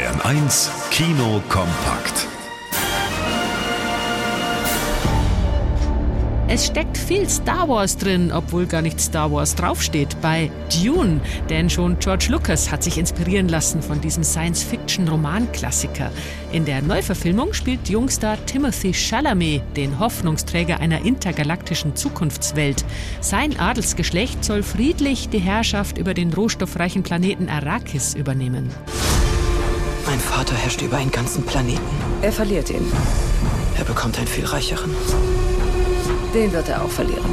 Bayern 1 Kino kompakt. Es steckt viel Star Wars drin, obwohl gar nicht Star Wars draufsteht, bei Dune. Denn schon George Lucas hat sich inspirieren lassen von diesem Science-Fiction-Romanklassiker. In der Neuverfilmung spielt Jungstar Timothy Chalamet den Hoffnungsträger einer intergalaktischen Zukunftswelt. Sein Adelsgeschlecht soll friedlich die Herrschaft über den rohstoffreichen Planeten Arrakis übernehmen. Mein Vater herrscht über einen ganzen Planeten. Er verliert ihn. Er bekommt einen viel reicheren. Den wird er auch verlieren.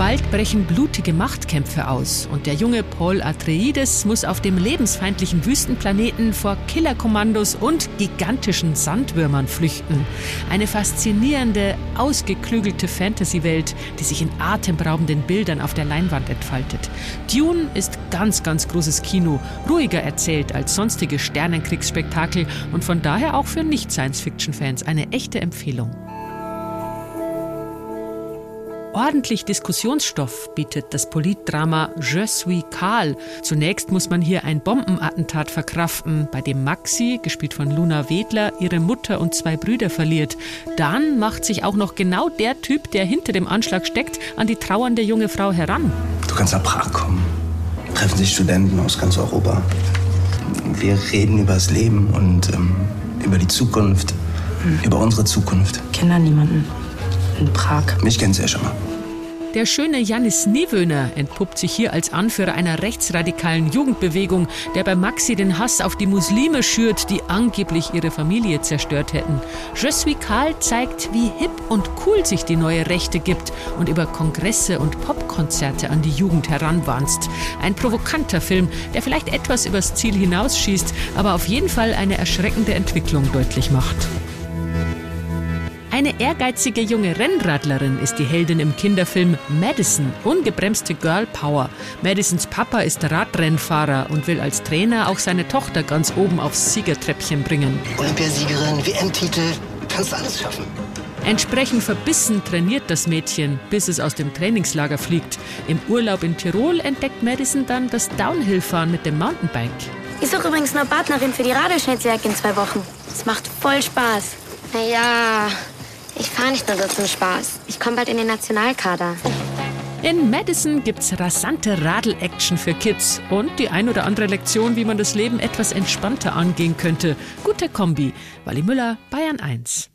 Bald brechen blutige Machtkämpfe aus und der junge Paul Atreides muss auf dem lebensfeindlichen Wüstenplaneten vor Killerkommandos und gigantischen Sandwürmern flüchten. Eine faszinierende, ausgeklügelte Fantasy-Welt, die sich in atemberaubenden Bildern auf der Leinwand entfaltet. Dune ist ganz, ganz großes Kino, ruhiger erzählt als sonstige Sternenkriegsspektakel und von daher auch für Nicht-Science-Fiction-Fans eine echte Empfehlung. Ordentlich Diskussionsstoff bietet das Politdrama Je suis Karl. Zunächst muss man hier ein Bombenattentat verkraften, bei dem Maxi, gespielt von Luna Wedler, ihre Mutter und zwei Brüder verliert. Dann macht sich auch noch genau der Typ, der hinter dem Anschlag steckt, an die trauernde junge Frau heran. Du kannst nach Prag kommen. Treffen sich Studenten aus ganz Europa. Wir reden über das Leben und ähm, über die Zukunft, hm. über unsere Zukunft. Kinder niemanden in Prag. Mich kennen Sie ja schon mal. Der schöne Janis Niewöhner entpuppt sich hier als Anführer einer rechtsradikalen Jugendbewegung, der bei Maxi den Hass auf die Muslime schürt, die angeblich ihre Familie zerstört hätten. Je suis Karl zeigt, wie hip und cool sich die neue Rechte gibt und über Kongresse und Popkonzerte an die Jugend heranwanzt. Ein provokanter Film, der vielleicht etwas übers Ziel hinausschießt, aber auf jeden Fall eine erschreckende Entwicklung deutlich macht. Eine ehrgeizige junge Rennradlerin ist die Heldin im Kinderfilm Madison, ungebremste Girl Power. Madisons Papa ist Radrennfahrer und will als Trainer auch seine Tochter ganz oben aufs Siegertreppchen bringen. Olympiasiegerin, WM-Titel, kannst alles schaffen. Entsprechend verbissen trainiert das Mädchen, bis es aus dem Trainingslager fliegt. Im Urlaub in Tirol entdeckt Madison dann das Downhillfahren mit dem Mountainbike. Ich suche übrigens eine Partnerin für die Radeschnetzwerk in zwei Wochen. Es macht voll Spaß. Naja, ich fahre nicht nur so zum Spaß. Ich komme bald in den Nationalkader. In Madison gibt's rasante Radl-Action für Kids und die ein oder andere Lektion, wie man das Leben etwas entspannter angehen könnte. Gute Kombi. Wally Müller, Bayern 1.